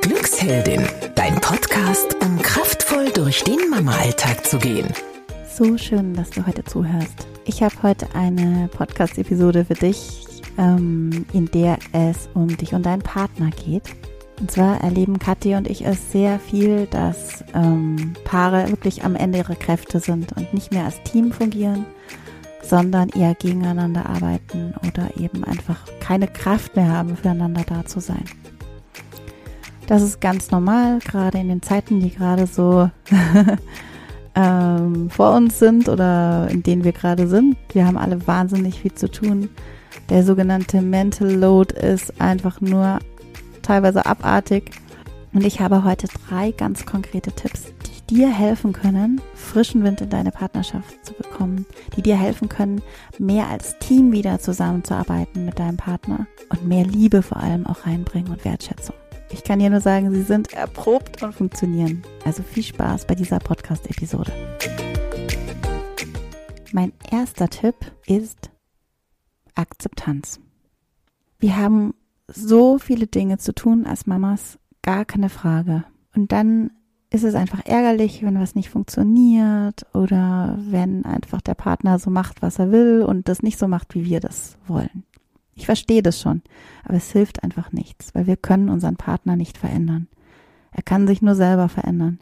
Glücksheldin, dein Podcast, um kraftvoll durch den Mama-Alltag zu gehen. So schön, dass du heute zuhörst. Ich habe heute eine Podcast-Episode für dich, ähm, in der es um dich und deinen Partner geht. Und zwar erleben Kathi und ich es sehr viel, dass ähm, Paare wirklich am Ende ihrer Kräfte sind und nicht mehr als Team fungieren, sondern eher gegeneinander arbeiten oder eben einfach keine Kraft mehr haben, füreinander da zu sein. Das ist ganz normal, gerade in den Zeiten, die gerade so ähm, vor uns sind oder in denen wir gerade sind. Wir haben alle wahnsinnig viel zu tun. Der sogenannte Mental Load ist einfach nur teilweise abartig. Und ich habe heute drei ganz konkrete Tipps, dir helfen können, frischen Wind in deine Partnerschaft zu bekommen, die dir helfen können, mehr als Team wieder zusammenzuarbeiten mit deinem Partner und mehr Liebe vor allem auch reinbringen und Wertschätzung. Ich kann dir nur sagen, sie sind erprobt und funktionieren. Also viel Spaß bei dieser Podcast-Episode. Mein erster Tipp ist Akzeptanz. Wir haben so viele Dinge zu tun als Mamas, gar keine Frage. Und dann ist es einfach ärgerlich, wenn was nicht funktioniert oder wenn einfach der Partner so macht, was er will und das nicht so macht, wie wir das wollen. Ich verstehe das schon, aber es hilft einfach nichts, weil wir können unseren Partner nicht verändern. Er kann sich nur selber verändern.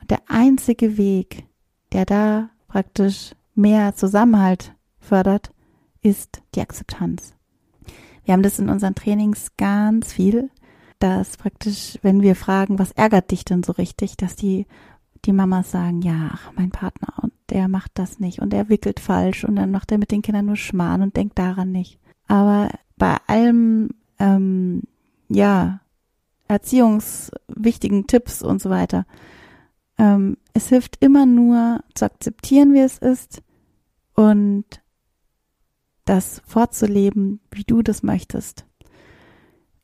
Und der einzige Weg, der da praktisch mehr Zusammenhalt fördert, ist die Akzeptanz. Wir haben das in unseren Trainings ganz viel, dass praktisch, wenn wir fragen, was ärgert dich denn so richtig, dass die, die Mamas sagen, ja, ach, mein Partner und der macht das nicht und er wickelt falsch und dann macht er mit den Kindern nur Schmarrn und denkt daran nicht. Aber bei allem, ähm, ja, erziehungswichtigen Tipps und so weiter, ähm, es hilft immer nur zu akzeptieren, wie es ist und das vorzuleben, wie du das möchtest.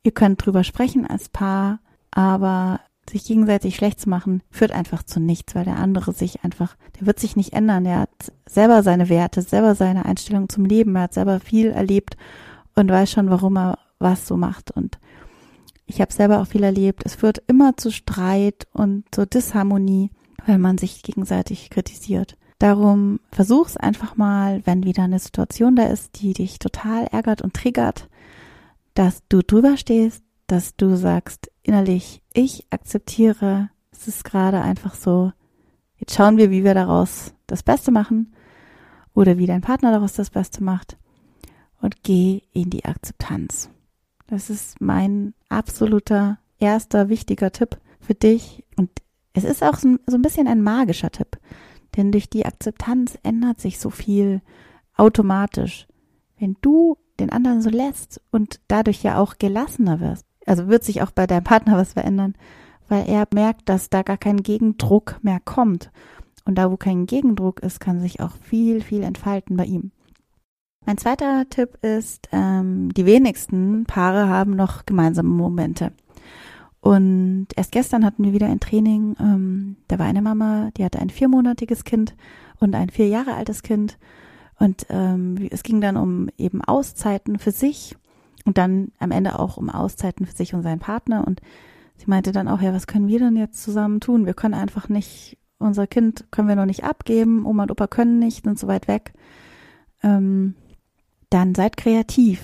Ihr könnt drüber sprechen als Paar, aber sich gegenseitig schlecht zu machen, führt einfach zu nichts, weil der andere sich einfach, der wird sich nicht ändern. Er hat selber seine Werte, selber seine Einstellung zum Leben, er hat selber viel erlebt und weiß schon, warum er was so macht. Und ich habe selber auch viel erlebt. Es führt immer zu Streit und zur Disharmonie, wenn man sich gegenseitig kritisiert. Darum versuch's einfach mal, wenn wieder eine Situation da ist, die dich total ärgert und triggert, dass du drüber stehst, dass du sagst innerlich, ich akzeptiere, es ist gerade einfach so. Jetzt schauen wir, wie wir daraus das Beste machen oder wie dein Partner daraus das Beste macht und geh in die Akzeptanz. Das ist mein absoluter erster wichtiger Tipp für dich und es ist auch so ein bisschen ein magischer Tipp. Denn durch die Akzeptanz ändert sich so viel automatisch. Wenn du den anderen so lässt und dadurch ja auch gelassener wirst, also wird sich auch bei deinem Partner was verändern, weil er merkt, dass da gar kein Gegendruck mehr kommt. Und da, wo kein Gegendruck ist, kann sich auch viel, viel entfalten bei ihm. Mein zweiter Tipp ist, ähm, die wenigsten Paare haben noch gemeinsame Momente. Und erst gestern hatten wir wieder ein Training. Ähm, da war eine Mama, die hatte ein viermonatiges Kind und ein vier Jahre altes Kind. Und ähm, es ging dann um eben Auszeiten für sich und dann am Ende auch um Auszeiten für sich und seinen Partner. Und sie meinte dann auch, ja, was können wir denn jetzt zusammen tun? Wir können einfach nicht, unser Kind können wir noch nicht abgeben, Oma und Opa können nicht, sind so weit weg. Ähm, dann seid kreativ.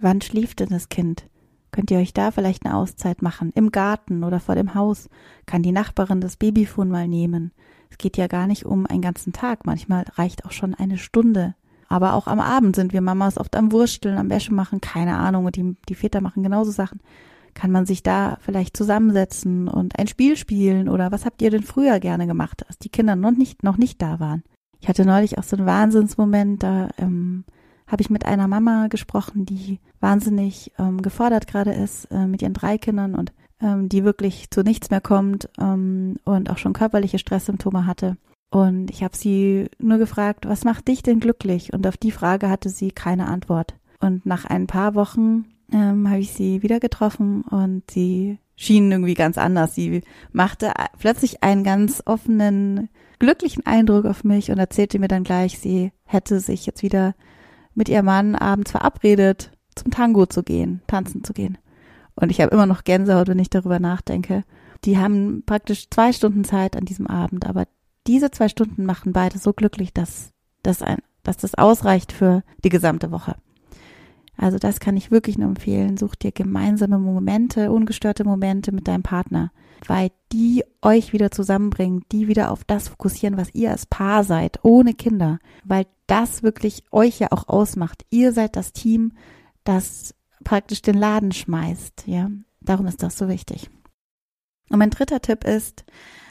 Wann schläft denn das Kind? Könnt ihr euch da vielleicht eine Auszeit machen? Im Garten oder vor dem Haus? Kann die Nachbarin das Babyfon mal nehmen? Es geht ja gar nicht um einen ganzen Tag. Manchmal reicht auch schon eine Stunde. Aber auch am Abend sind wir Mamas oft am Wursteln, am Wäsche machen, keine Ahnung. Und die, die Väter machen genauso Sachen. Kann man sich da vielleicht zusammensetzen und ein Spiel spielen? Oder was habt ihr denn früher gerne gemacht, als die Kinder noch nicht, noch nicht da waren? Ich hatte neulich auch so einen Wahnsinnsmoment, da ähm, habe ich mit einer Mama gesprochen, die wahnsinnig ähm, gefordert gerade ist äh, mit ihren drei Kindern und ähm, die wirklich zu nichts mehr kommt ähm, und auch schon körperliche Stresssymptome hatte. Und ich habe sie nur gefragt, was macht dich denn glücklich? Und auf die Frage hatte sie keine Antwort. Und nach ein paar Wochen ähm, habe ich sie wieder getroffen und sie schien irgendwie ganz anders. Sie machte plötzlich einen ganz offenen, glücklichen Eindruck auf mich und erzählte mir dann gleich, sie hätte sich jetzt wieder mit ihrem Mann abends verabredet, zum Tango zu gehen, tanzen zu gehen. Und ich habe immer noch Gänsehaut, wenn ich darüber nachdenke. Die haben praktisch zwei Stunden Zeit an diesem Abend, aber diese zwei Stunden machen beide so glücklich, dass das ein, dass das ausreicht für die gesamte Woche. Also das kann ich wirklich nur empfehlen. Such dir gemeinsame Momente, ungestörte Momente mit deinem Partner, weil die euch wieder zusammenbringen, die wieder auf das fokussieren, was ihr als Paar seid, ohne Kinder, weil das wirklich euch ja auch ausmacht. Ihr seid das Team, das praktisch den Laden schmeißt, ja. Darum ist das so wichtig. Und mein dritter Tipp ist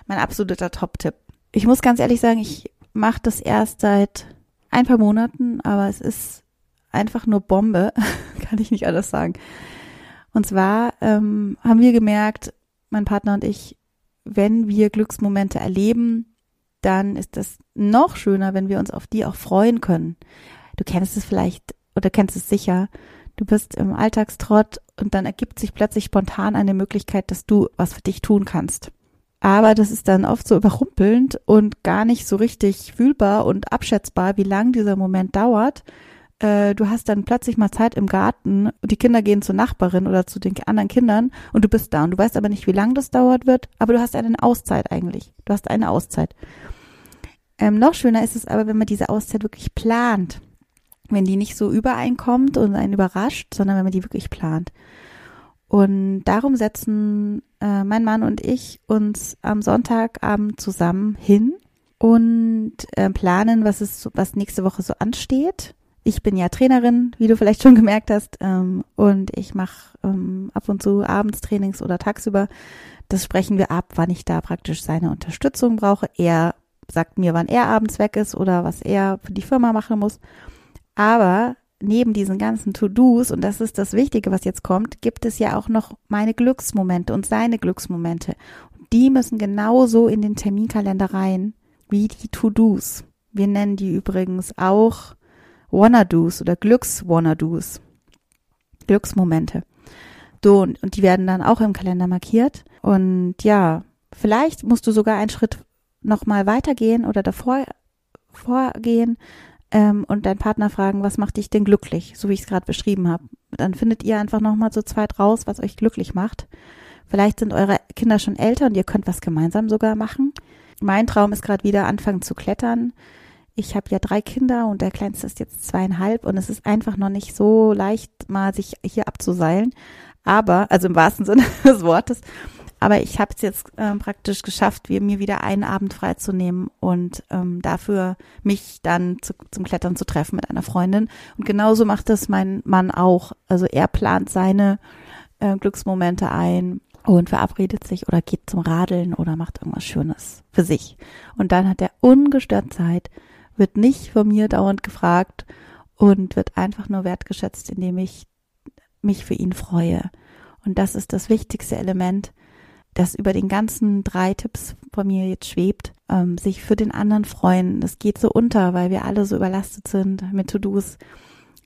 mein absoluter Top-Tipp. Ich muss ganz ehrlich sagen, ich mache das erst seit ein paar Monaten, aber es ist einfach nur Bombe, kann ich nicht alles sagen. Und zwar ähm, haben wir gemerkt, mein Partner und ich, wenn wir Glücksmomente erleben, dann ist das noch schöner, wenn wir uns auf die auch freuen können. Du kennst es vielleicht oder kennst es sicher. Du bist im Alltagstrott und dann ergibt sich plötzlich spontan eine Möglichkeit, dass du was für dich tun kannst. Aber das ist dann oft so überrumpelnd und gar nicht so richtig fühlbar und abschätzbar, wie lang dieser Moment dauert. Äh, du hast dann plötzlich mal Zeit im Garten, die Kinder gehen zur Nachbarin oder zu den anderen Kindern und du bist da und du weißt aber nicht, wie lang das dauert wird, aber du hast eine Auszeit eigentlich. Du hast eine Auszeit. Ähm, noch schöner ist es aber, wenn man diese Auszeit wirklich plant. Wenn die nicht so übereinkommt und einen überrascht, sondern wenn man die wirklich plant. Und darum setzen äh, mein Mann und ich uns am Sonntagabend zusammen hin und äh, planen, was es, was nächste Woche so ansteht. Ich bin ja Trainerin, wie du vielleicht schon gemerkt hast, ähm, und ich mache ähm, ab und zu Abendstrainings oder tagsüber. Das sprechen wir ab, wann ich da praktisch seine Unterstützung brauche. Er sagt mir, wann er abends weg ist oder was er für die Firma machen muss. Aber neben diesen ganzen To-Dos, und das ist das Wichtige, was jetzt kommt, gibt es ja auch noch meine Glücksmomente und seine Glücksmomente. Die müssen genauso in den Terminkalender rein wie die To-Dos. Wir nennen die übrigens auch Wanna-Dos oder Glücks-Wanna-Dos. Glücksmomente. So, und, die werden dann auch im Kalender markiert. Und ja, vielleicht musst du sogar einen Schritt nochmal weitergehen oder davor vorgehen, ähm, und dein Partner fragen, was macht dich denn glücklich, so wie ich es gerade beschrieben habe. Dann findet ihr einfach nochmal so zweit raus, was euch glücklich macht. Vielleicht sind eure Kinder schon älter und ihr könnt was gemeinsam sogar machen. Mein Traum ist gerade wieder anfangen zu klettern. Ich habe ja drei Kinder und der kleinste ist jetzt zweieinhalb und es ist einfach noch nicht so leicht, mal sich hier abzuseilen. Aber, also im wahrsten Sinne des Wortes, aber ich habe es jetzt ähm, praktisch geschafft, mir wieder einen Abend freizunehmen und ähm, dafür mich dann zu, zum Klettern zu treffen mit einer Freundin. Und genauso macht das mein Mann auch. Also er plant seine äh, Glücksmomente ein und verabredet sich oder geht zum Radeln oder macht irgendwas Schönes für sich. Und dann hat er ungestört Zeit, wird nicht von mir dauernd gefragt und wird einfach nur wertgeschätzt, indem ich mich für ihn freue. Und das ist das wichtigste Element, das über den ganzen drei Tipps von mir jetzt schwebt, ähm, sich für den anderen freuen. Das geht so unter, weil wir alle so überlastet sind mit To-Dos.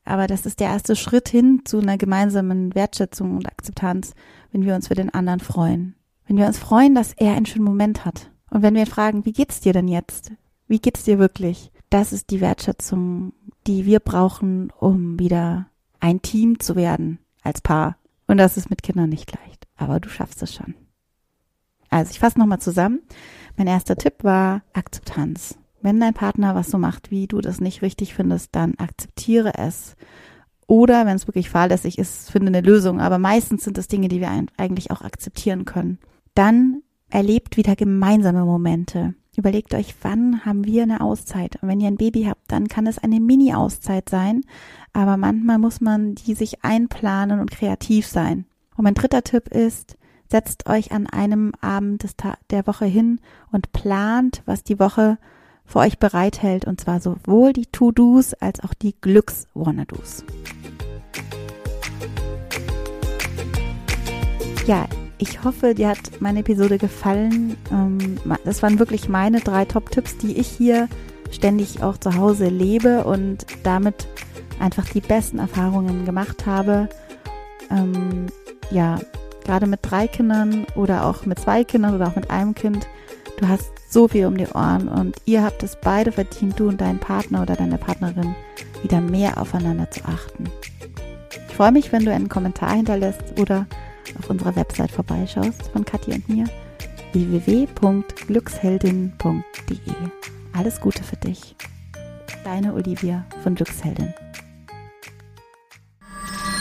Aber das ist der erste Schritt hin zu einer gemeinsamen Wertschätzung und Akzeptanz, wenn wir uns für den anderen freuen. Wenn wir uns freuen, dass er einen schönen Moment hat. Und wenn wir fragen, wie geht's dir denn jetzt? Wie geht's dir wirklich? Das ist die Wertschätzung, die wir brauchen, um wieder ein Team zu werden als Paar. Und das ist mit Kindern nicht leicht. Aber du schaffst es schon. Also ich fasse nochmal zusammen. Mein erster Tipp war Akzeptanz. Wenn dein Partner was so macht, wie du das nicht richtig findest, dann akzeptiere es. Oder wenn es wirklich fahrlässig ist, finde eine Lösung. Aber meistens sind es Dinge, die wir eigentlich auch akzeptieren können. Dann erlebt wieder gemeinsame Momente. Überlegt euch, wann haben wir eine Auszeit? Und wenn ihr ein Baby habt, dann kann es eine Mini-Auszeit sein. Aber manchmal muss man die sich einplanen und kreativ sein. Und mein dritter Tipp ist, setzt euch an einem Abend des der Woche hin und plant, was die Woche für euch bereithält, und zwar sowohl die To-Dos als auch die Glücks-Wanna-Dos. Ja, ich hoffe, dir hat meine Episode gefallen. Ähm, das waren wirklich meine drei Top-Tipps, die ich hier ständig auch zu Hause lebe und damit einfach die besten Erfahrungen gemacht habe. Ähm, ja, gerade mit drei Kindern oder auch mit zwei Kindern oder auch mit einem Kind, du hast so viel um die Ohren und ihr habt es beide verdient, du und dein Partner oder deine Partnerin, wieder mehr aufeinander zu achten. Ich freue mich, wenn du einen Kommentar hinterlässt oder auf unserer Website vorbeischaust von Kathi und mir www.glücksheldin.de. Alles Gute für dich. Deine Olivia von Glücksheldin.